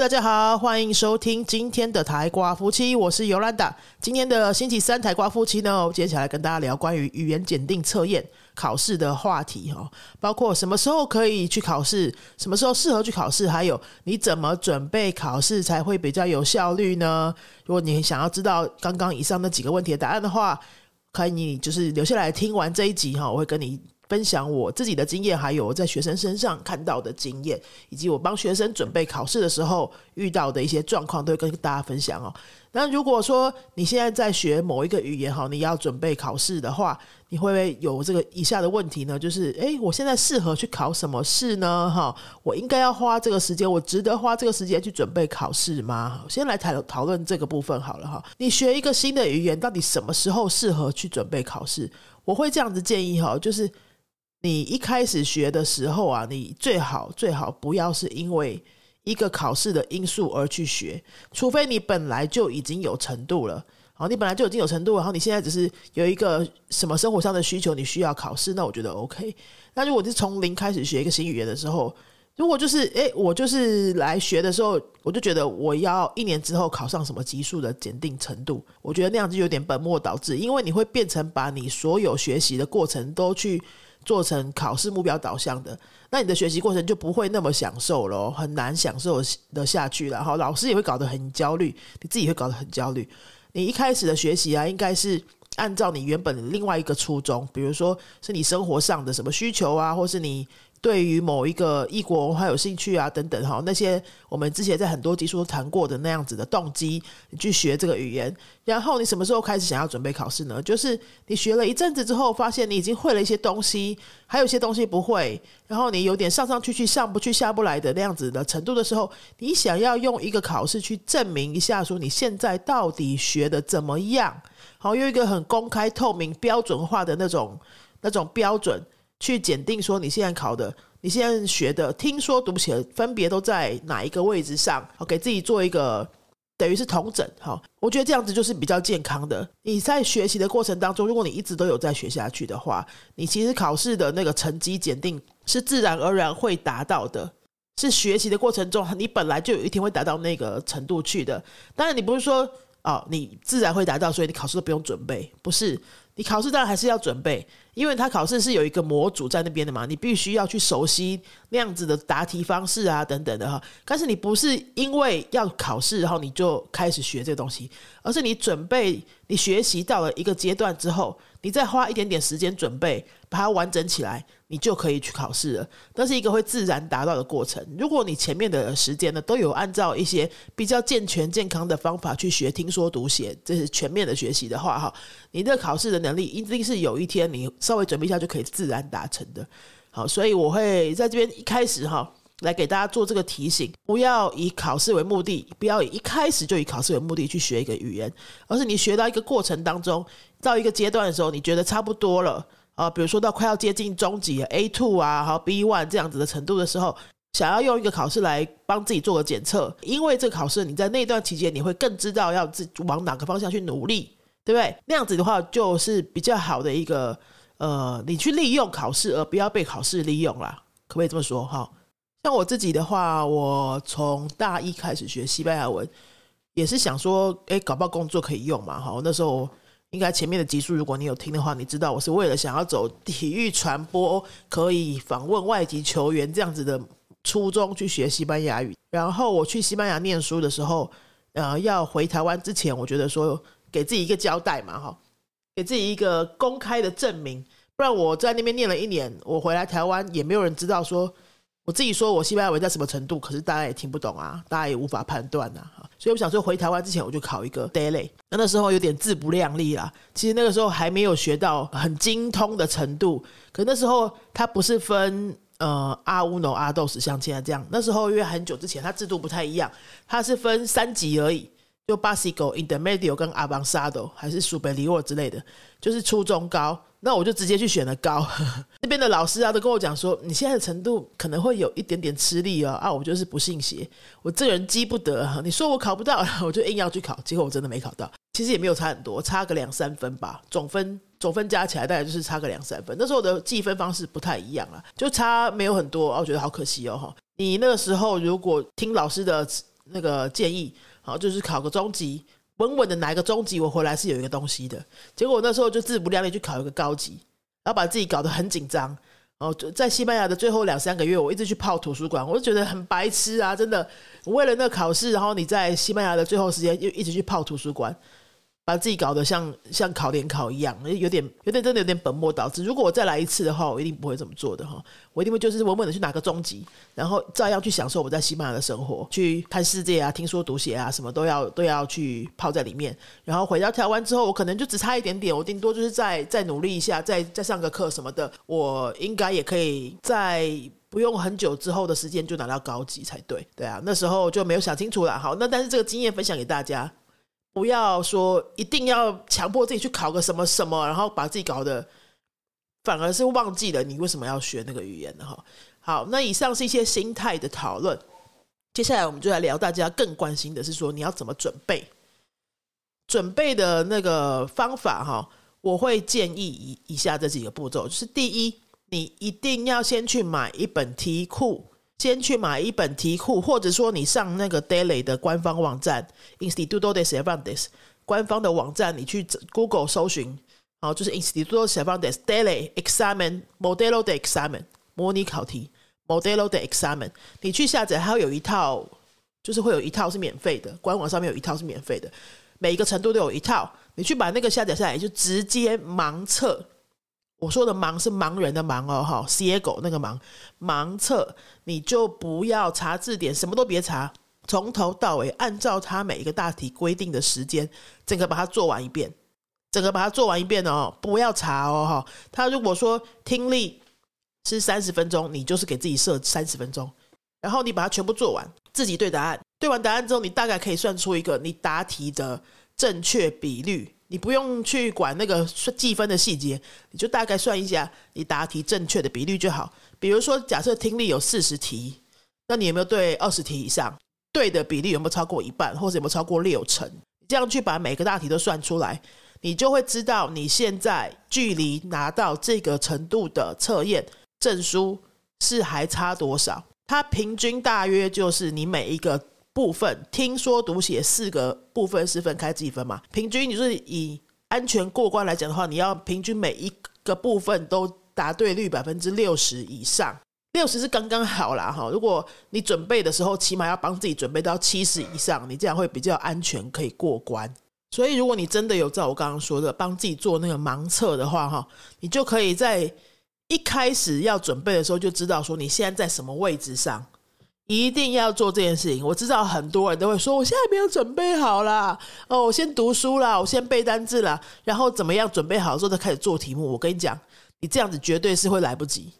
大家好，欢迎收听今天的台瓜夫妻，我是尤兰达。今天的星期三台瓜夫妻呢，接下来跟大家聊关于语言检定测验考试的话题哈，包括什么时候可以去考试，什么时候适合去考试，还有你怎么准备考试才会比较有效率呢？如果你想要知道刚刚以上那几个问题的答案的话，可以你就是留下来听完这一集哈，我会跟你。分享我自己的经验，还有我在学生身上看到的经验，以及我帮学生准备考试的时候遇到的一些状况，都会跟大家分享哦。那如果说你现在在学某一个语言哈，你要准备考试的话，你会不会有这个以下的问题呢？就是，诶，我现在适合去考什么试呢？哈，我应该要花这个时间，我值得花这个时间去准备考试吗？先来讨讨论这个部分好了哈。你学一个新的语言，到底什么时候适合去准备考试？我会这样子建议哈，就是。你一开始学的时候啊，你最好最好不要是因为一个考试的因素而去学，除非你本来就已经有程度了。好，你本来就已经有程度，然后你现在只是有一个什么生活上的需求，你需要考试，那我觉得 OK。那如果是从零开始学一个新语言的时候，如果就是诶，我就是来学的时候，我就觉得我要一年之后考上什么级数的检定程度，我觉得那样子有点本末倒置，因为你会变成把你所有学习的过程都去。做成考试目标导向的，那你的学习过程就不会那么享受了，很难享受的下去了。哈，老师也会搞得很焦虑，你自己会搞得很焦虑。你一开始的学习啊，应该是按照你原本另外一个初衷，比如说是你生活上的什么需求啊，或是你。对于某一个异国文化有兴趣啊，等等哈，那些我们之前在很多集数都谈过的那样子的动机，你去学这个语言，然后你什么时候开始想要准备考试呢？就是你学了一阵子之后，发现你已经会了一些东西，还有一些东西不会，然后你有点上上去去上不去下不来的那样子的程度的时候，你想要用一个考试去证明一下，说你现在到底学的怎么样？好，用一个很公开、透明、标准化的那种那种标准。去检定说你现在考的，你现在学的，听说读写分别都在哪一个位置上？好，给自己做一个等于是同整。好，我觉得这样子就是比较健康的。你在学习的过程当中，如果你一直都有在学下去的话，你其实考试的那个成绩检定是自然而然会达到的。是学习的过程中，你本来就有一天会达到那个程度去的。当然，你不是说哦，你自然会达到，所以你考试都不用准备，不是。你考试当然还是要准备，因为他考试是有一个模组在那边的嘛，你必须要去熟悉那样子的答题方式啊，等等的哈。但是你不是因为要考试，然后你就开始学这东西，而是你准备，你学习到了一个阶段之后。你再花一点点时间准备，把它完整起来，你就可以去考试了。那是一个会自然达到的过程。如果你前面的时间呢，都有按照一些比较健全、健康的方法去学听说读写，这是全面的学习的话，哈，你的考试的能力一定是有一天你稍微准备一下就可以自然达成的。好，所以我会在这边一开始哈。来给大家做这个提醒，不要以考试为目的，不要以一开始就以考试为目的去学一个语言，而是你学到一个过程当中，到一个阶段的时候，你觉得差不多了啊，比如说到快要接近中级 A two 啊，好 B one 这样子的程度的时候，想要用一个考试来帮自己做个检测，因为这个考试你在那段期间你会更知道要自往哪个方向去努力，对不对？那样子的话就是比较好的一个呃，你去利用考试而不要被考试利用啦，可不可以这么说哈？像我自己的话，我从大一开始学西班牙文，也是想说，哎，搞不好工作可以用嘛。哈，那时候应该前面的集数，如果你有听的话，你知道我是为了想要走体育传播，可以访问外籍球员这样子的初衷去学西班牙语。然后我去西班牙念书的时候，呃，要回台湾之前，我觉得说给自己一个交代嘛，哈，给自己一个公开的证明，不然我在那边念了一年，我回来台湾也没有人知道说。我自己说我西班牙文在什么程度，可是大家也听不懂啊，大家也无法判断呐，所以我想说回台湾之前我就考一个 daily，那那时候有点自不量力啦。其实那个时候还没有学到很精通的程度，可那时候它不是分呃阿乌诺阿豆斯像现在这样，那时候因为很久之前它制度不太一样，它是分三级而已，就 basic、intermediate 跟 avanzado 还是 superior 之类的，就是初中高。那我就直接去选了高，那边的老师啊都跟我讲说，你现在的程度可能会有一点点吃力哦。啊，我就是不信邪，我这个人积不得。你说我考不到，我就硬要去考，结果我真的没考到。其实也没有差很多，差个两三分吧，总分总分加起来大概就是差个两三分。那时候我的计分方式不太一样啊，就差没有很多啊。我觉得好可惜哦哈。你那个时候如果听老师的那个建议，好，就是考个中级，稳稳的拿一个中级，我回来是有一个东西的。结果我那时候就自不量力去考一个高级，然后把自己搞得很紧张。哦，在西班牙的最后两三个月，我一直去泡图书馆，我就觉得很白痴啊！真的，为了那考试，然后你在西班牙的最后时间又一直去泡图书馆。把自己搞得像像考联考一样，有点有点真的有点本末倒置。如果我再来一次的话，我一定不会这么做的哈。我一定会就是稳稳的去拿个中级，然后照样去享受我在西班牙的生活，去看世界啊，听说读写啊，什么都要都要去泡在里面。然后回到台湾之后，我可能就只差一点点，我顶多就是再再努力一下，再再上个课什么的，我应该也可以在不用很久之后的时间就拿到高级才对。对啊，那时候就没有想清楚了。好，那但是这个经验分享给大家。不要说一定要强迫自己去考个什么什么，然后把自己搞得反而是忘记了你为什么要学那个语言的哈。好，那以上是一些心态的讨论，接下来我们就来聊大家更关心的是说你要怎么准备，准备的那个方法哈。我会建议以以下这几个步骤，就是第一，你一定要先去买一本题库。先去买一本题库，或者说你上那个 Daily 的官方网站 Instituto de Cervantes 官方的网站，你去 Google 搜寻，好，就是 Instituto Cervantes Daily Examen Modelo de Examen 模拟考题 Modelo de Examen，你去下载，它会有一套，就是会有一套是免费的，官网上面有一套是免费的，每一个程度都有一套，你去把那个下载下来，就直接盲测。我说的盲是盲人的盲哦，哈野狗那个盲，盲测你就不要查字典，什么都别查，从头到尾按照他每一个大题规定的时间，整个把它做完一遍，整个把它做完一遍哦，不要查哦，哈。他如果说听力是三十分钟，你就是给自己设三十分钟，然后你把它全部做完，自己对答案，对完答案之后，你大概可以算出一个你答题的正确比率。你不用去管那个计分的细节，你就大概算一下你答题正确的比率就好。比如说，假设听力有四十题，那你有没有对二十题以上？对的比例有没有超过一半，或者有没有超过六成？这样去把每个大题都算出来，你就会知道你现在距离拿到这个程度的测验证书是还差多少。它平均大约就是你每一个。部分听说读写四个部分是分开计分嘛？平均你是以安全过关来讲的话，你要平均每一个部分都答对率百分之六十以上，六十是刚刚好啦哈。如果你准备的时候，起码要帮自己准备到七十以上，你这样会比较安全，可以过关。所以，如果你真的有照我刚刚说的帮自己做那个盲测的话哈，你就可以在一开始要准备的时候就知道说你现在在什么位置上。一定要做这件事情。我知道很多人都会说，我现在没有准备好啦，哦，我先读书啦，我先背单字啦，然后怎么样准备好之后再开始做题目。我跟你讲，你这样子绝对是会来不及，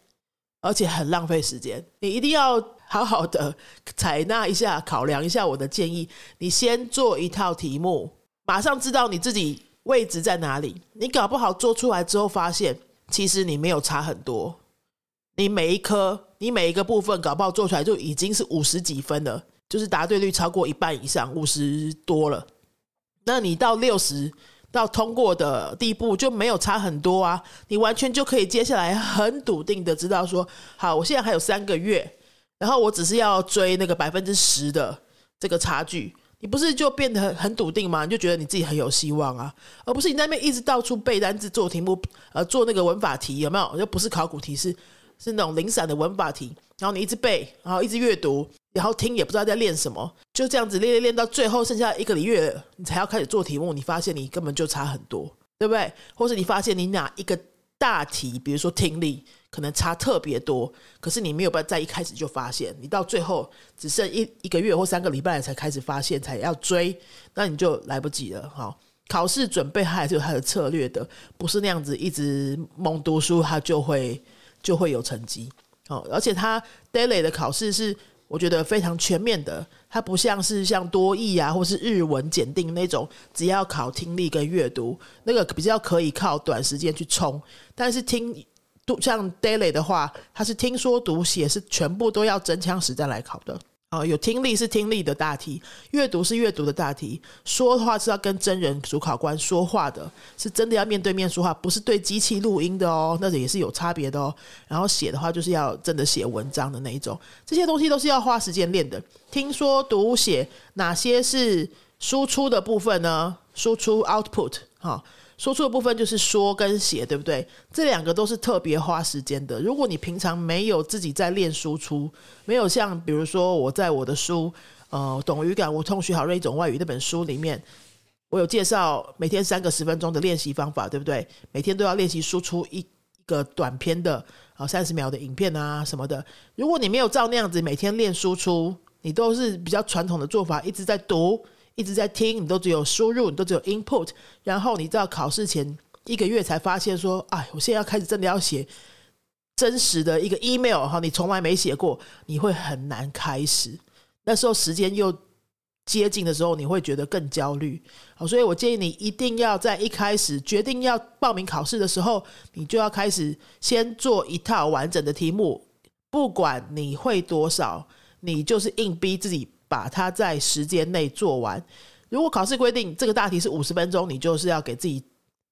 而且很浪费时间。你一定要好好的采纳一下，考量一下我的建议。你先做一套题目，马上知道你自己位置在哪里。你搞不好做出来之后，发现其实你没有差很多。你每一科，你每一个部分搞不好做出来就已经是五十几分了，就是答对率超过一半以上，五十多了。那你到六十到通过的地步就没有差很多啊，你完全就可以接下来很笃定的知道说，好，我现在还有三个月，然后我只是要追那个百分之十的这个差距，你不是就变得很笃定吗？你就觉得你自己很有希望啊，而不是你那边一直到处背单词、做题目，呃，做那个文法题有没有？又不是考古题是。是那种零散的文法题，然后你一直背，然后一直阅读，然后听也不知道在练什么，就这样子练练练到最后剩下一个礼月，你才要开始做题目，你发现你根本就差很多，对不对？或是你发现你哪一个大题，比如说听力，可能差特别多，可是你没有办法在一开始就发现，你到最后只剩一一个月或三个礼拜才开始发现，才要追，那你就来不及了。哈，考试准备还是有它的策略的，不是那样子一直猛读书，它就会。就会有成绩哦，而且他 daily 的考试是我觉得非常全面的，它不像是像多义啊或是日文检定那种，只要考听力跟阅读，那个比较可以靠短时间去冲。但是听读像 daily 的话，它是听说读写是全部都要真枪实弹来考的。啊，有听力是听力的大题，阅读是阅读的大题，说的话是要跟真人主考官说话的，是真的要面对面说话，不是对机器录音的哦，那也是有差别的哦。然后写的话就是要真的写文章的那一种，这些东西都是要花时间练的。听说读写哪些是输出的部分呢？输出 output 哈。说出的部分就是说跟写，对不对？这两个都是特别花时间的。如果你平常没有自己在练输出，没有像比如说我在我的书《呃懂语感无痛学好另一种外语》那本书里面，我有介绍每天三个十分钟的练习方法，对不对？每天都要练习输出一一个短篇的啊三十秒的影片啊什么的。如果你没有照那样子每天练输出，你都是比较传统的做法，一直在读。一直在听，你都只有输入，你都只有 input，然后你到考试前一个月才发现说，哎，我现在要开始真的要写真实的一个 email 哈，你从来没写过，你会很难开始。那时候时间又接近的时候，你会觉得更焦虑。好，所以我建议你一定要在一开始决定要报名考试的时候，你就要开始先做一套完整的题目，不管你会多少，你就是硬逼自己。把它在时间内做完。如果考试规定这个大题是五十分钟，你就是要给自己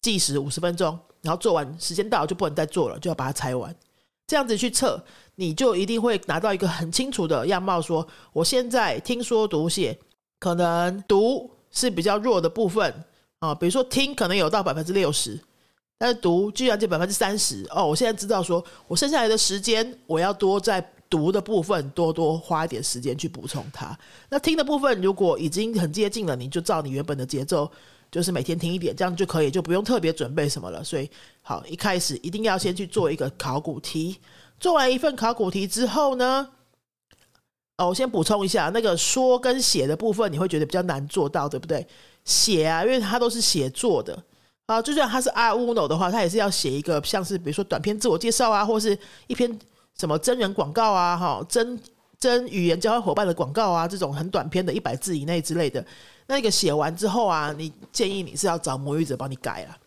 计时五十分钟，然后做完，时间到就不能再做了，就要把它拆完。这样子去测，你就一定会拿到一个很清楚的样貌。说我现在听说读写可能读是比较弱的部分啊，比如说听可能有到百分之六十，但是读居然就百分之三十哦。我现在知道说我剩下来的时间我要多在。读的部分多多花一点时间去补充它。那听的部分如果已经很接近了，你就照你原本的节奏，就是每天听一点，这样就可以，就不用特别准备什么了。所以，好，一开始一定要先去做一个考古题。做完一份考古题之后呢，哦，我先补充一下，那个说跟写的部分，你会觉得比较难做到，对不对？写啊，因为它都是写作的啊，就算它是 R Uno 的话，它也是要写一个像是比如说短篇自我介绍啊，或是一篇。什么真人广告啊，哈，真真语言交换伙伴的广告啊，这种很短篇的，一百字以内之类的，那个写完之后啊，你建议你是要找母语者帮你改了，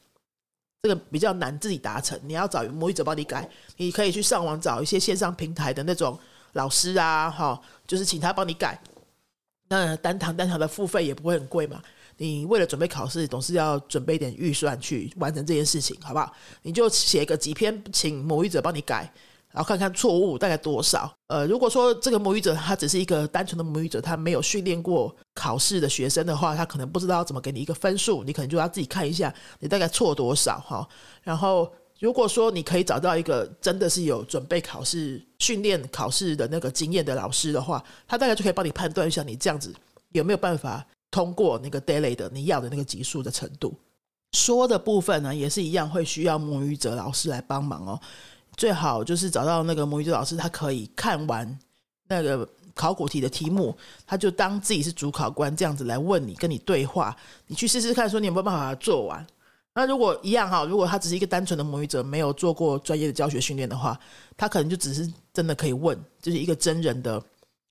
这个比较难自己达成，你要找母语者帮你改，你可以去上网找一些线上平台的那种老师啊，哈，就是请他帮你改，那单堂单堂的付费也不会很贵嘛，你为了准备考试，总是要准备点预算去完成这件事情，好不好？你就写个几篇，请母语者帮你改。然后看看错误大概多少。呃，如果说这个母语者他只是一个单纯的母语者，他没有训练过考试的学生的话，他可能不知道怎么给你一个分数，你可能就要自己看一下你大概错多少哈。然后如果说你可以找到一个真的是有准备考试、训练考试的那个经验的老师的话，他大概就可以帮你判断一下你这样子有没有办法通过那个 daily 的你要的那个级数的程度。说的部分呢，也是一样会需要母语者老师来帮忙哦。最好就是找到那个母语者老师，他可以看完那个考古题的题目，他就当自己是主考官这样子来问你，跟你对话。你去试试看，说你有没有办法把它做完。那如果一样哈，如果他只是一个单纯的母语者，没有做过专业的教学训练的话，他可能就只是真的可以问，就是一个真人的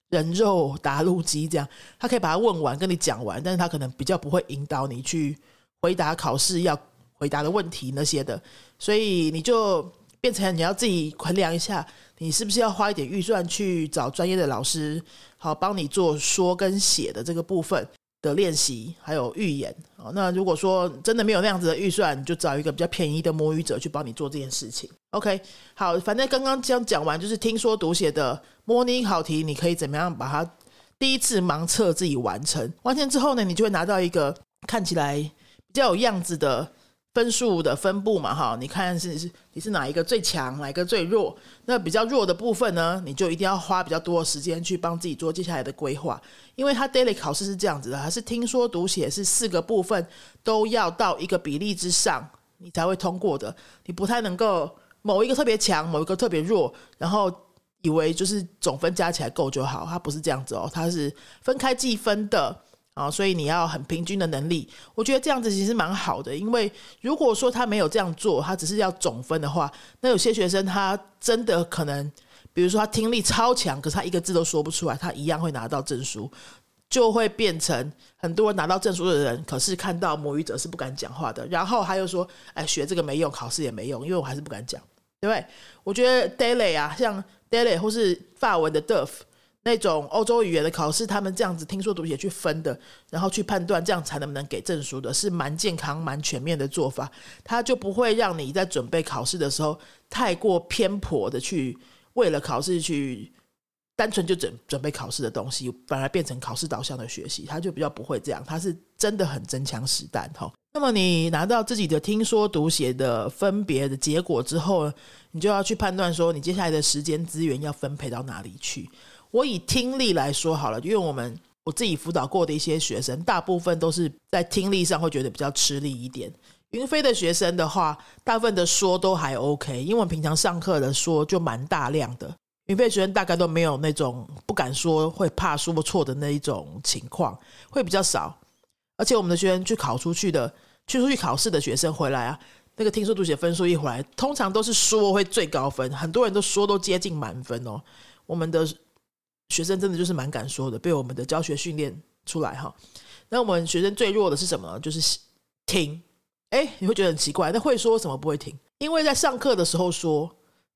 人肉答录机这样，他可以把它问完，跟你讲完，但是他可能比较不会引导你去回答考试要回答的问题那些的，所以你就。变成你要自己衡量一下，你是不是要花一点预算去找专业的老师，好帮你做说跟写的这个部分的练习，还有预言。好，那如果说真的没有那样子的预算，你就找一个比较便宜的母语者去帮你做这件事情。OK，好，反正刚刚这样讲完，就是听说读写的模拟考题，你可以怎么样把它第一次盲测自己完成？完成之后呢，你就会拿到一个看起来比较有样子的。分数的分布嘛，哈，你看是是你是哪一个最强，哪一个最弱？那比较弱的部分呢，你就一定要花比较多的时间去帮自己做接下来的规划，因为它 daily 考试是这样子的，还是听说读写是四个部分都要到一个比例之上，你才会通过的。你不太能够某一个特别强，某一个特别弱，然后以为就是总分加起来够就好，它不是这样子哦，它是分开计分的。啊，所以你要很平均的能力，我觉得这样子其实蛮好的。因为如果说他没有这样做，他只是要总分的话，那有些学生他真的可能，比如说他听力超强，可是他一个字都说不出来，他一样会拿到证书，就会变成很多人拿到证书的人，可是看到母语者是不敢讲话的。然后他又说：“哎，学这个没用，考试也没用，因为我还是不敢讲，对不对？”我觉得 Daily 啊，像 Daily 或是法文的 Duff。那种欧洲语言的考试，他们这样子听说读写去分的，然后去判断这样才能不能给证书的，是蛮健康、蛮全面的做法。他就不会让你在准备考试的时候太过偏颇的去为了考试去单纯就准准备考试的东西，反而变成考试导向的学习。他就比较不会这样，他是真的很真枪实弹哈。那么你拿到自己的听说读写的分别的结果之后，你就要去判断说，你接下来的时间资源要分配到哪里去。我以听力来说好了，因为我们我自己辅导过的一些学生，大部分都是在听力上会觉得比较吃力一点。云飞的学生的话，大部分的说都还 OK，因为平常上课的说就蛮大量的。云飞学生大概都没有那种不敢说、会怕说错的那一种情况，会比较少。而且我们的学生去考出去的、去出去考试的学生回来啊，那个听说读写分数一回来，通常都是说会最高分，很多人都说都接近满分哦。我们的。学生真的就是蛮敢说的，被我们的教学训练出来哈。那我们学生最弱的是什么？就是听。哎，你会觉得很奇怪，那会说什么不会听？因为在上课的时候说，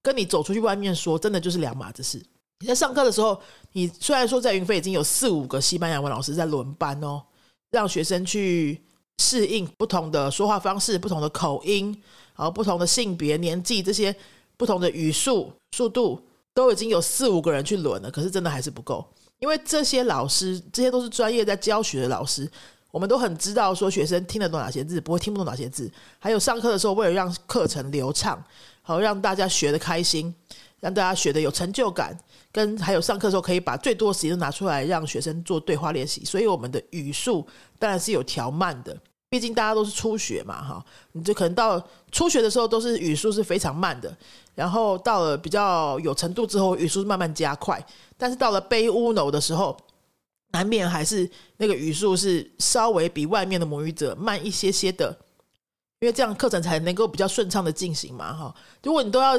跟你走出去外面说，真的就是两码子事。你在上课的时候，你虽然说在云飞已经有四五个西班牙文老师在轮班哦，让学生去适应不同的说话方式、不同的口音，然后不同的性别、年纪这些不同的语速、速度。都已经有四五个人去轮了，可是真的还是不够，因为这些老师这些都是专业在教学的老师，我们都很知道说学生听得懂哪些字，不会听不懂哪些字，还有上课的时候为了让课程流畅，好让大家学的开心，让大家学的有成就感，跟还有上课的时候可以把最多时间都拿出来让学生做对话练习，所以我们的语速当然是有调慢的。毕竟大家都是初学嘛，哈，你就可能到初学的时候都是语速是非常慢的，然后到了比较有程度之后，语速慢慢加快。但是到了背乌脑的时候，难免还是那个语速是稍微比外面的母语者慢一些些的，因为这样课程才能够比较顺畅的进行嘛，哈。如果你都要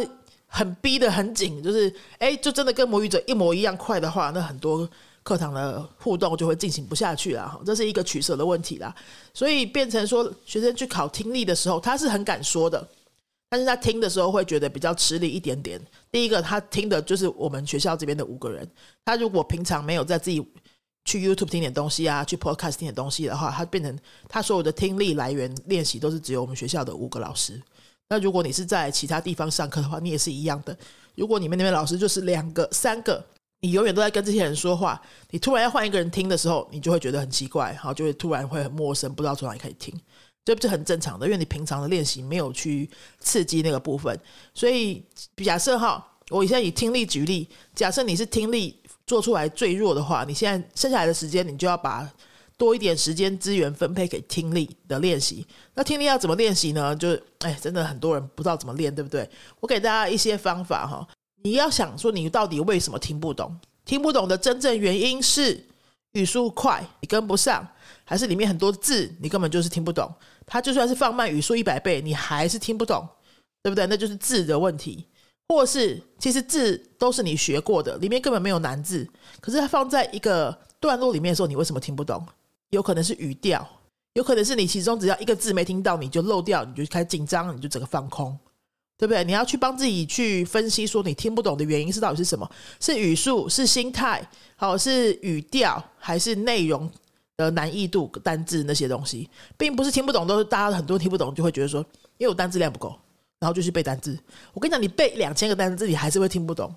很逼的很紧，就是哎，就真的跟母语者一模一样快的话，那很多。课堂的互动就会进行不下去了，这是一个取舍的问题啦。所以变成说，学生去考听力的时候，他是很敢说的，但是他听的时候会觉得比较吃力一点点。第一个，他听的就是我们学校这边的五个人，他如果平常没有在自己去 YouTube 听点东西啊，去 Podcast 听点东西的话，他变成他所有的听力来源练习都是只有我们学校的五个老师。那如果你是在其他地方上课的话，你也是一样的。如果你们那边老师就是两个、三个。你永远都在跟这些人说话，你突然要换一个人听的时候，你就会觉得很奇怪，好，就会突然会很陌生，不知道从哪里开始听，这不是很正常的，因为你平常的练习没有去刺激那个部分。所以假设哈，我现在以听力举例，假设你是听力做出来最弱的话，你现在剩下来的时间，你就要把多一点时间资源分配给听力的练习。那听力要怎么练习呢？就是哎，真的很多人不知道怎么练，对不对？我给大家一些方法哈。你要想说，你到底为什么听不懂？听不懂的真正原因是语速快，你跟不上，还是里面很多字你根本就是听不懂？它就算是放慢语速一百倍，你还是听不懂，对不对？那就是字的问题，或是其实字都是你学过的，里面根本没有难字，可是它放在一个段落里面的时候，你为什么听不懂？有可能是语调，有可能是你其中只要一个字没听到，你就漏掉，你就开始紧张，你就整个放空。对不对？你要去帮自己去分析，说你听不懂的原因是到底是什么？是语速，是心态，好，是语调，还是内容的难易度、单字那些东西，并不是听不懂，都是大家很多听不懂，就会觉得说，因为我单字量不够，然后就去背单字。我跟你讲，你背两千个单字，你还是会听不懂，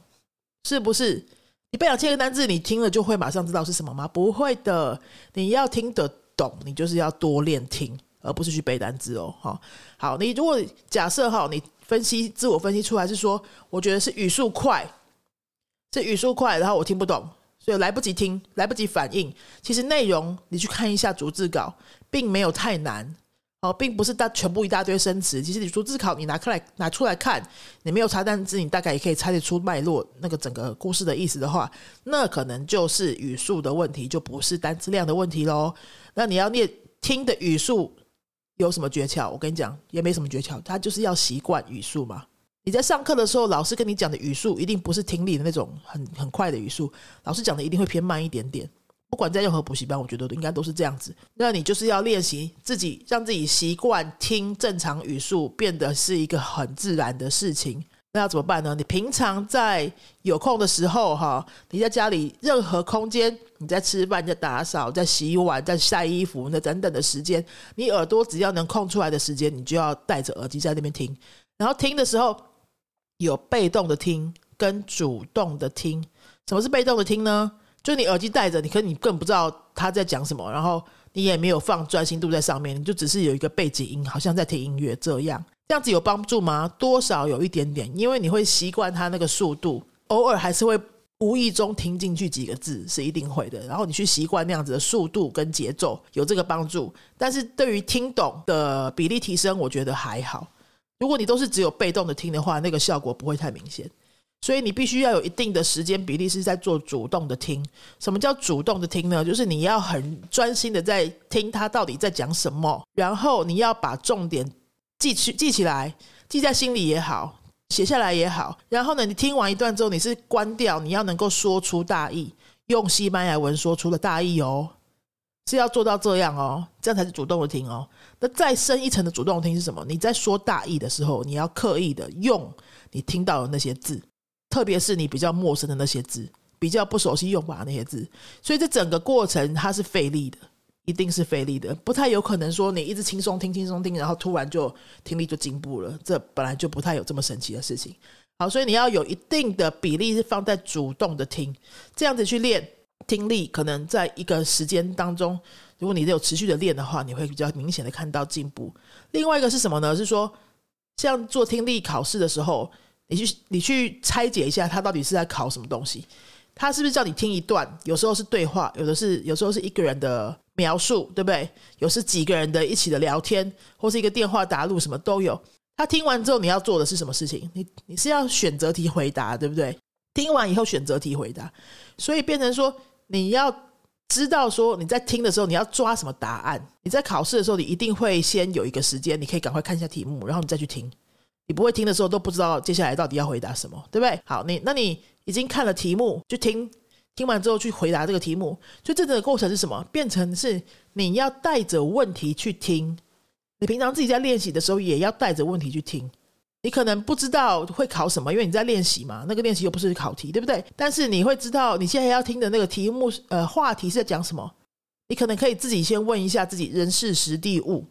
是不是？你背两千个单字，你听了就会马上知道是什么吗？不会的，你要听得懂，你就是要多练听，而不是去背单字哦。好，好，你如果假设哈，你。分析自我分析出来是说，我觉得是语速快，是语速快，然后我听不懂，所以来不及听，来不及反应。其实内容你去看一下逐字稿，并没有太难哦，并不是大全部一大堆生词。其实你逐字稿你拿出来拿出来看，你没有查单词，你大概也可以猜得出脉络，那个整个故事的意思的话，那可能就是语速的问题，就不是单词量的问题喽。那你要念听的语速。有什么诀窍？我跟你讲，也没什么诀窍，他就是要习惯语速嘛。你在上课的时候，老师跟你讲的语速一定不是听力的那种很很快的语速，老师讲的一定会偏慢一点点。不管在任何补习班，我觉得应该都是这样子。那你就是要练习自己，让自己习惯听正常语速，变得是一个很自然的事情。那要怎么办呢？你平常在有空的时候，哈，你在家里任何空间，你在吃饭、在打扫、在洗碗、在晒衣服那等等的时间，你耳朵只要能空出来的时间，你就要戴着耳机在那边听。然后听的时候，有被动的听跟主动的听。什么是被动的听呢？就你耳机戴着，你可你更不知道他在讲什么，然后你也没有放专心度在上面，你就只是有一个背景音，好像在听音乐这样。这样子有帮助吗？多少有一点点，因为你会习惯它那个速度，偶尔还是会无意中听进去几个字，是一定会的。然后你去习惯那样子的速度跟节奏，有这个帮助。但是对于听懂的比例提升，我觉得还好。如果你都是只有被动的听的话，那个效果不会太明显。所以你必须要有一定的时间比例是在做主动的听。什么叫主动的听呢？就是你要很专心的在听他到底在讲什么，然后你要把重点。记起记起来，记在心里也好，写下来也好。然后呢，你听完一段之后，你是关掉，你要能够说出大意，用西班牙文说出了大意哦，是要做到这样哦，这样才是主动的听哦。那再深一层的主动听是什么？你在说大意的时候，你要刻意的用你听到的那些字，特别是你比较陌生的那些字，比较不熟悉用法那些字。所以这整个过程它是费力的。一定是费力的，不太有可能说你一直轻松听、轻松听，然后突然就听力就进步了。这本来就不太有这么神奇的事情。好，所以你要有一定的比例是放在主动的听，这样子去练听力，可能在一个时间当中，如果你有持续的练的话，你会比较明显的看到进步。另外一个是什么呢？是说像做听力考试的时候，你去你去拆解一下，它到底是在考什么东西。他是不是叫你听一段？有时候是对话，有的是有时候是一个人的描述，对不对？有是几个人的一起的聊天，或是一个电话答录，什么都有。他听完之后，你要做的是什么事情？你你是要选择题回答，对不对？听完以后选择题回答，所以变成说你要知道说你在听的时候你要抓什么答案。你在考试的时候，你一定会先有一个时间，你可以赶快看一下题目，然后你再去听。你不会听的时候都不知道接下来到底要回答什么，对不对？好，你那你。已经看了题目，就听听完之后去回答这个题目。就这个过程是什么？变成是你要带着问题去听。你平常自己在练习的时候，也要带着问题去听。你可能不知道会考什么，因为你在练习嘛。那个练习又不是考题，对不对？但是你会知道你现在要听的那个题目，呃，话题是在讲什么。你可能可以自己先问一下自己：人事实地物。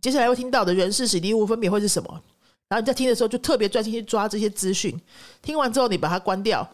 接下来会听到的人事实地物分别会是什么？然后你在听的时候，就特别专心去抓这些资讯。听完之后，你把它关掉，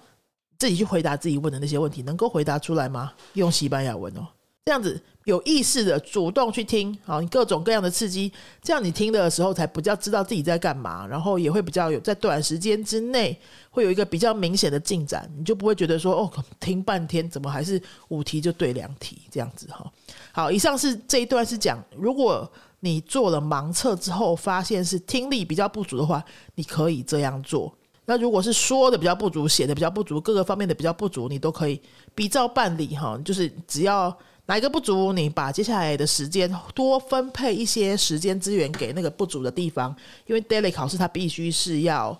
自己去回答自己问的那些问题，能够回答出来吗？用西班牙文哦，这样子有意识的主动去听，好，你各种各样的刺激，这样你听的时候才比较知道自己在干嘛，然后也会比较有在短时间之内会有一个比较明显的进展，你就不会觉得说哦，听半天怎么还是五题就对两题这样子哈。好，以上是这一段是讲如果。你做了盲测之后，发现是听力比较不足的话，你可以这样做。那如果是说的比较不足，写的比较不足，各个方面的比较不足，你都可以比照办理哈。就是只要哪一个不足，你把接下来的时间多分配一些时间资源给那个不足的地方。因为 daily 考试它必须是要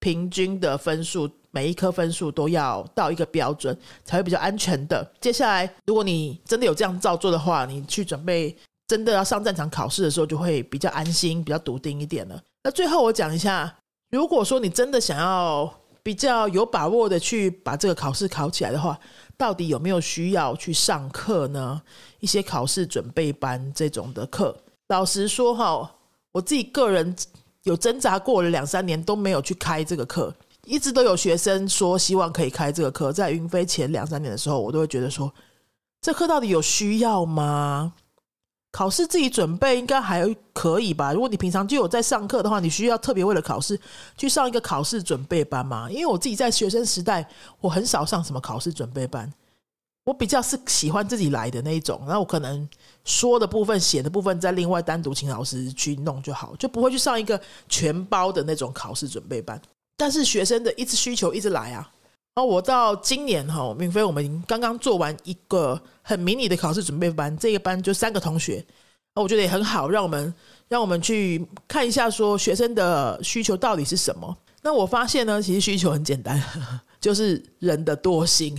平均的分数，每一科分数都要到一个标准，才会比较安全的。接下来，如果你真的有这样照做的话，你去准备。真的要上战场考试的时候，就会比较安心、比较笃定一点了。那最后我讲一下，如果说你真的想要比较有把握的去把这个考试考起来的话，到底有没有需要去上课呢？一些考试准备班这种的课，老实说哈，我自己个人有挣扎过了两三年都没有去开这个课，一直都有学生说希望可以开这个课，在云飞前两三年的时候，我都会觉得说，这课到底有需要吗？考试自己准备应该还可以吧？如果你平常就有在上课的话，你需要特别为了考试去上一个考试准备班吗？因为我自己在学生时代，我很少上什么考试准备班，我比较是喜欢自己来的那一种。然后我可能说的部分、写的部分，再另外单独请老师去弄就好，就不会去上一个全包的那种考试准备班。但是学生的一直需求一直来啊。我到今年哈，明飞我们刚刚做完一个很迷你的考试准备班，这个班就三个同学，那我觉得也很好，让我们让我们去看一下说学生的需求到底是什么。那我发现呢，其实需求很简单，就是人的多心。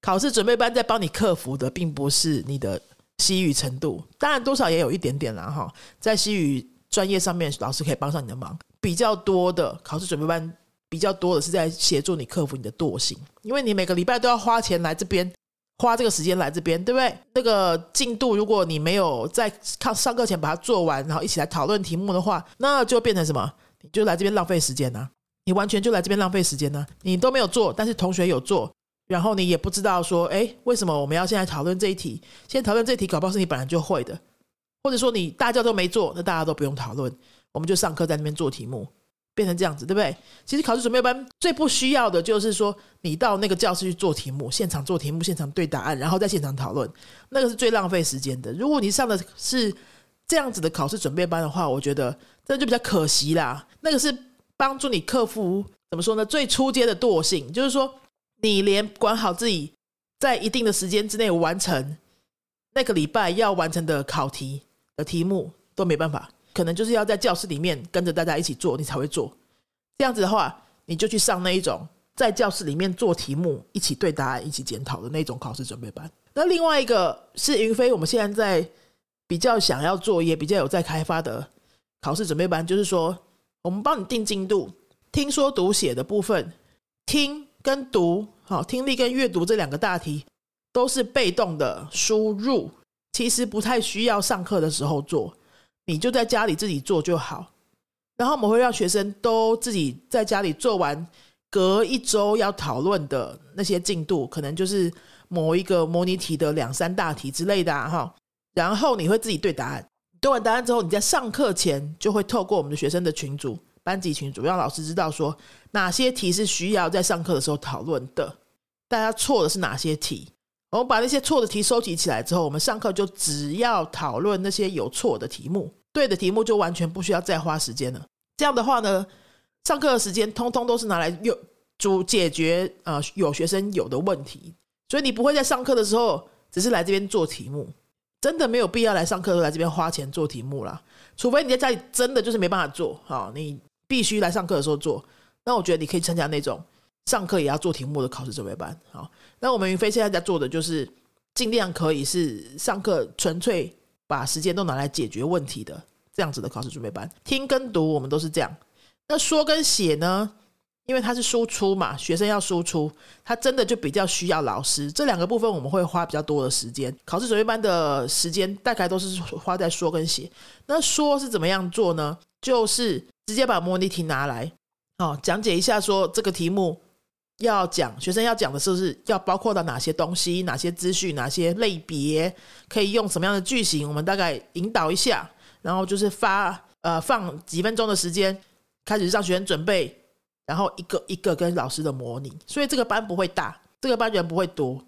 考试准备班在帮你克服的，并不是你的西语程度，当然多少也有一点点啦哈，在西语专业上面，老师可以帮上你的忙。比较多的考试准备班。比较多的是在协助你克服你的惰性，因为你每个礼拜都要花钱来这边，花这个时间来这边，对不对？那个进度如果你没有在看上课前把它做完，然后一起来讨论题目的话，那就变成什么？你就来这边浪费时间呢？你完全就来这边浪费时间呢？你都没有做，但是同学有做，然后你也不知道说，哎，为什么我们要现在讨论这一题？现在讨论这一题，搞不好是你本来就会的，或者说你大家都没做，那大家都不用讨论，我们就上课在那边做题目。变成这样子，对不对？其实考试准备班最不需要的就是说，你到那个教室去做题目，现场做题目，现场对答案，然后在现场讨论，那个是最浪费时间的。如果你上的是这样子的考试准备班的话，我觉得这就比较可惜啦。那个是帮助你克服怎么说呢？最初阶的惰性，就是说你连管好自己在一定的时间之内完成那个礼拜要完成的考题的题目都没办法。可能就是要在教室里面跟着大家一起做，你才会做。这样子的话，你就去上那一种在教室里面做题目、一起对答案、一起检讨的那种考试准备班。那另外一个是云飞，我们现在在比较想要做，也比较有在开发的考试准备班，就是说我们帮你定进度，听说读写的部分，听跟读，好，听力跟阅读这两个大题都是被动的输入，其实不太需要上课的时候做。你就在家里自己做就好，然后我们会让学生都自己在家里做完，隔一周要讨论的那些进度，可能就是某一个模拟题的两三大题之类的哈。然后你会自己对答案，对完答案之后，你在上课前就会透过我们的学生的群组、班级群组，让老师知道说哪些题是需要在上课的时候讨论的，大家错的是哪些题。我们把那些错的题收集起来之后，我们上课就只要讨论那些有错的题目，对的题目就完全不需要再花时间了。这样的话呢，上课的时间通通都是拿来用主解决呃有学生有的问题，所以你不会在上课的时候只是来这边做题目，真的没有必要来上课来这边花钱做题目啦。除非你在家里真的就是没办法做，好，你必须来上课的时候做。那我觉得你可以参加那种。上课也要做题目的考试准备班，好，那我们云飞现在在做的就是尽量可以是上课纯粹把时间都拿来解决问题的这样子的考试准备班。听跟读我们都是这样，那说跟写呢？因为它是输出嘛，学生要输出，他真的就比较需要老师。这两个部分我们会花比较多的时间。考试准备班的时间大概都是花在说跟写。那说是怎么样做呢？就是直接把模拟题拿来，哦，讲解一下说这个题目。要讲学生要讲的是不是要包括到哪些东西、哪些资讯、哪些类别，可以用什么样的句型？我们大概引导一下，然后就是发呃放几分钟的时间，开始让学生准备，然后一个一个跟老师的模拟。所以这个班不会大，这个班人不会多，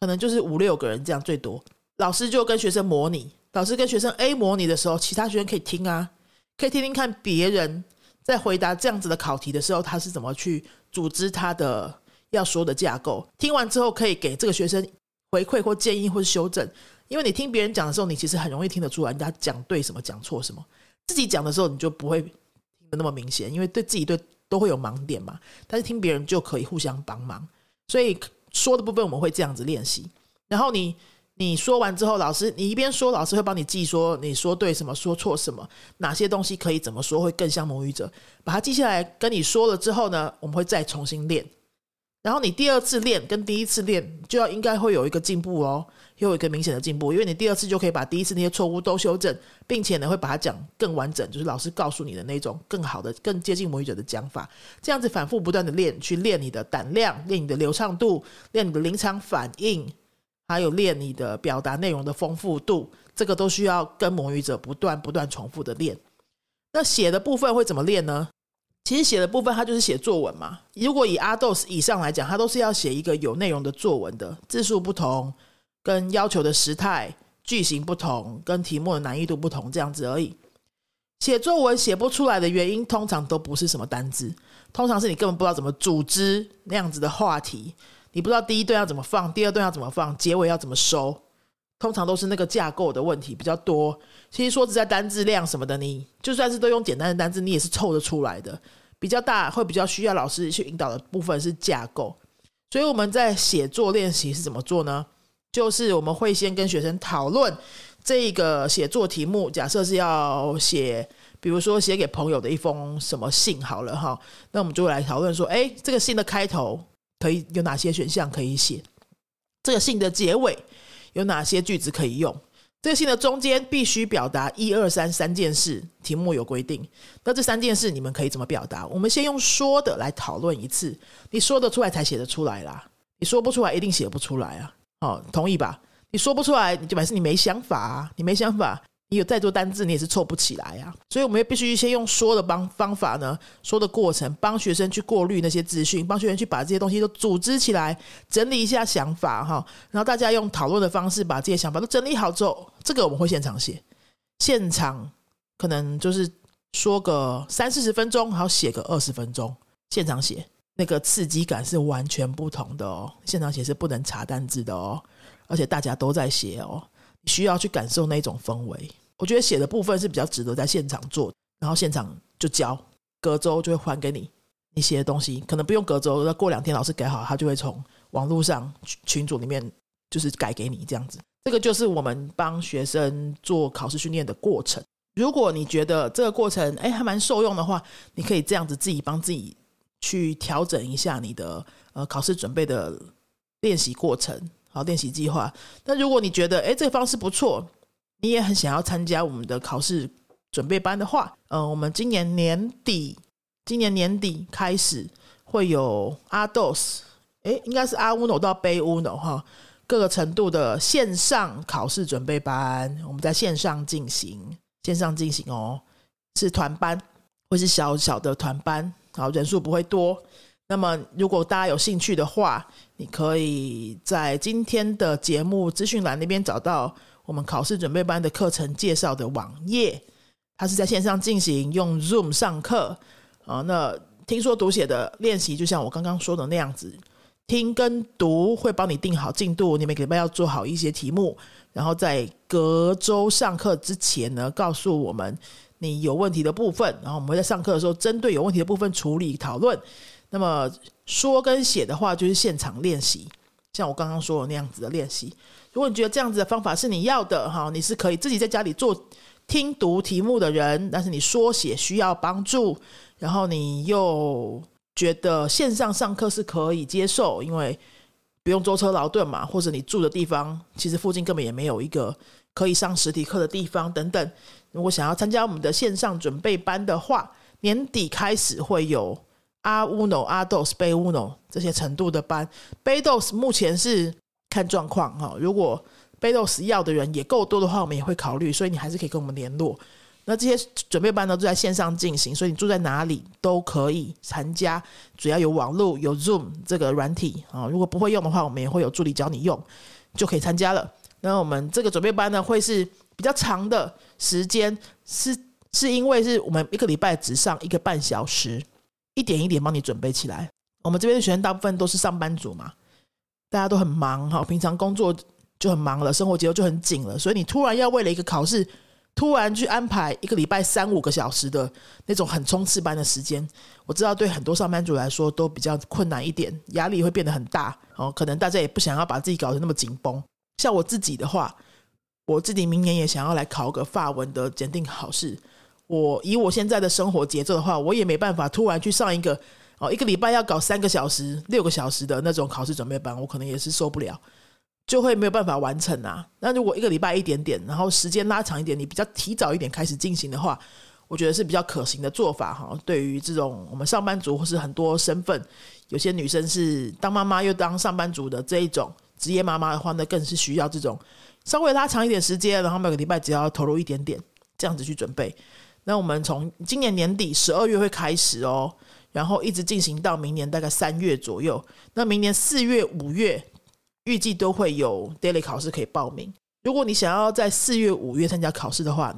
可能就是五六个人这样最多。老师就跟学生模拟，老师跟学生 A 模拟的时候，其他学生可以听啊，可以听听看别人。在回答这样子的考题的时候，他是怎么去组织他的要说的架构？听完之后可以给这个学生回馈或建议或是修正。因为你听别人讲的时候，你其实很容易听得出来人家讲对什么，讲错什么。自己讲的时候，你就不会听得那么明显，因为对自己对都会有盲点嘛。但是听别人就可以互相帮忙。所以说的部分我们会这样子练习，然后你。你说完之后，老师你一边说，老师会帮你记，说你说对什么，说错什么，哪些东西可以怎么说会更像母语者，把它记下来。跟你说了之后呢，我们会再重新练。然后你第二次练跟第一次练，就要应该会有一个进步哦，又有一个明显的进步，因为你第二次就可以把第一次那些错误都修正，并且呢会把它讲更完整，就是老师告诉你的那种更好的、更接近母语者的讲法。这样子反复不断的练，去练你的胆量，练你的流畅度，练你的临场反应。还有练你的表达内容的丰富度，这个都需要跟母语者不断不断重复的练。那写的部分会怎么练呢？其实写的部分它就是写作文嘛。如果以阿豆以上来讲，它都是要写一个有内容的作文的，字数不同，跟要求的时态、句型不同，跟题目的难易度不同，这样子而已。写作文写不出来的原因，通常都不是什么单字，通常是你根本不知道怎么组织那样子的话题。你不知道第一段要怎么放，第二段要怎么放，结尾要怎么收，通常都是那个架构的问题比较多。其实说实在，单字量什么的，你就算是都用简单的单字，你也是凑得出来的。比较大会比较需要老师去引导的部分是架构。所以我们在写作练习是怎么做呢？就是我们会先跟学生讨论这个写作题目，假设是要写。比如说写给朋友的一封什么信好了哈，那我们就来讨论说，哎，这个信的开头可以有哪些选项可以写？这个信的结尾有哪些句子可以用？这个信的中间必须表达一二三三件事，题目有规定。那这三件事你们可以怎么表达？我们先用说的来讨论一次，你说得出来才写得出来啦。你说不出来，一定写不出来啊！哦，同意吧？你说不出来，你就表示你没想法啊！你没想法。你有再多单字，你也是凑不起来呀。所以我们也必须先用说的方方法呢，说的过程，帮学生去过滤那些资讯，帮学生去把这些东西都组织起来，整理一下想法哈。然后大家用讨论的方式把这些想法都整理好之后，这个我们会现场写，现场可能就是说个三四十分钟，然后写个二十分钟，现场写那个刺激感是完全不同的哦。现场写是不能查单字的哦，而且大家都在写哦，需要去感受那种氛围。我觉得写的部分是比较值得在现场做，然后现场就交，隔周就会还给你你写的东西，可能不用隔周，那过两天老师改好，他就会从网络上群组里面就是改给你这样子。这个就是我们帮学生做考试训练的过程。如果你觉得这个过程哎还蛮受用的话，你可以这样子自己帮自己去调整一下你的呃考试准备的练习过程，好练习计划。那如果你觉得哎这个方式不错。你也很想要参加我们的考试准备班的话，嗯，我们今年年底，今年年底开始会有阿 dos，哎，应该是阿乌诺到贝乌诺哈，各个程度的线上考试准备班，我们在线上进行，线上进行哦，是团班，或是小小的团班，好，人数不会多。那么，如果大家有兴趣的话，你可以在今天的节目资讯栏那边找到。我们考试准备班的课程介绍的网页，它是在线上进行，用 Zoom 上课啊。那听说读写的练习，就像我刚刚说的那样子，听跟读会帮你定好进度。你每个礼拜要做好一些题目，然后在隔周上课之前呢，告诉我们你有问题的部分，然后我们会在上课的时候针对有问题的部分处理讨论。那么说跟写的话，就是现场练习，像我刚刚说的那样子的练习。如果你觉得这样子的方法是你要的哈，你是可以自己在家里做听读题目的人，但是你说写需要帮助，然后你又觉得线上上课是可以接受，因为不用舟车劳顿嘛，或者你住的地方其实附近根本也没有一个可以上实体课的地方等等。如果想要参加我们的线上准备班的话，年底开始会有阿乌诺、阿 dos、贝乌诺这些程度的班，贝豆斯目前是。看状况哈，如果贝豆斯要的人也够多的话，我们也会考虑，所以你还是可以跟我们联络。那这些准备班呢都在线上进行，所以你住在哪里都可以参加，只要有网络有 Zoom 这个软体啊。如果不会用的话，我们也会有助理教你用，就可以参加了。那我们这个准备班呢，会是比较长的时间，是是因为是我们一个礼拜只上一个半小时，一点一点帮你准备起来。我们这边的学生大部分都是上班族嘛。大家都很忙哈，平常工作就很忙了，生活节奏就很紧了，所以你突然要为了一个考试，突然去安排一个礼拜三五个小时的那种很冲刺般的时间，我知道对很多上班族来说都比较困难一点，压力会变得很大哦。可能大家也不想要把自己搞得那么紧绷。像我自己的话，我自己明年也想要来考个法文的检定考试。我以我现在的生活节奏的话，我也没办法突然去上一个。哦，一个礼拜要搞三个小时、六个小时的那种考试准备班，我可能也是受不了，就会没有办法完成啊。那如果一个礼拜一点点，然后时间拉长一点，你比较提早一点开始进行的话，我觉得是比较可行的做法哈。对于这种我们上班族或是很多身份，有些女生是当妈妈又当上班族的这一种职业妈妈的话，那更是需要这种稍微拉长一点时间，然后每个礼拜只要投入一点点，这样子去准备。那我们从今年年底十二月会开始哦。然后一直进行到明年大概三月左右，那明年四月、五月预计都会有 daily 考试可以报名。如果你想要在四月、五月参加考试的话，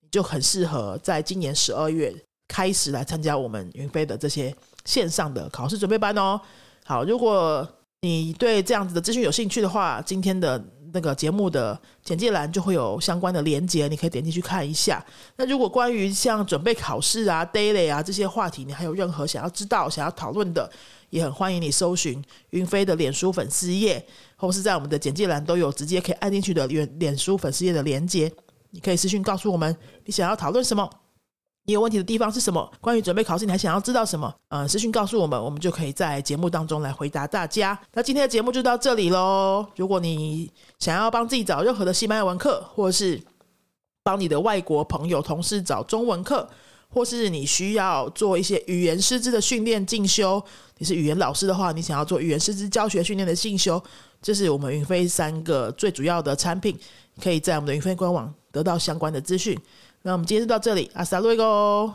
你就很适合在今年十二月开始来参加我们云飞的这些线上的考试准备班哦。好，如果你对这样子的资讯有兴趣的话，今天的。那个节目的简介栏就会有相关的连接，你可以点进去看一下。那如果关于像准备考试啊、daily 啊这些话题，你还有任何想要知道、想要讨论的，也很欢迎你搜寻云飞的脸书粉丝页，或是在我们的简介栏都有直接可以按进去的脸脸书粉丝页的连接，你可以私讯告诉我们你想要讨论什么。你有问题的地方是什么？关于准备考试，你还想要知道什么？呃，私讯告诉我们，我们就可以在节目当中来回答大家。那今天的节目就到这里喽。如果你想要帮自己找任何的西班牙文课，或是帮你的外国朋友、同事找中文课，或是你需要做一些语言师资的训练进修，你是语言老师的话，你想要做语言师资教学训练的进修，这是我们云飞三个最主要的产品，可以在我们的云飞官网得到相关的资讯。那我们今天就到这里，阿萨罗伊哥。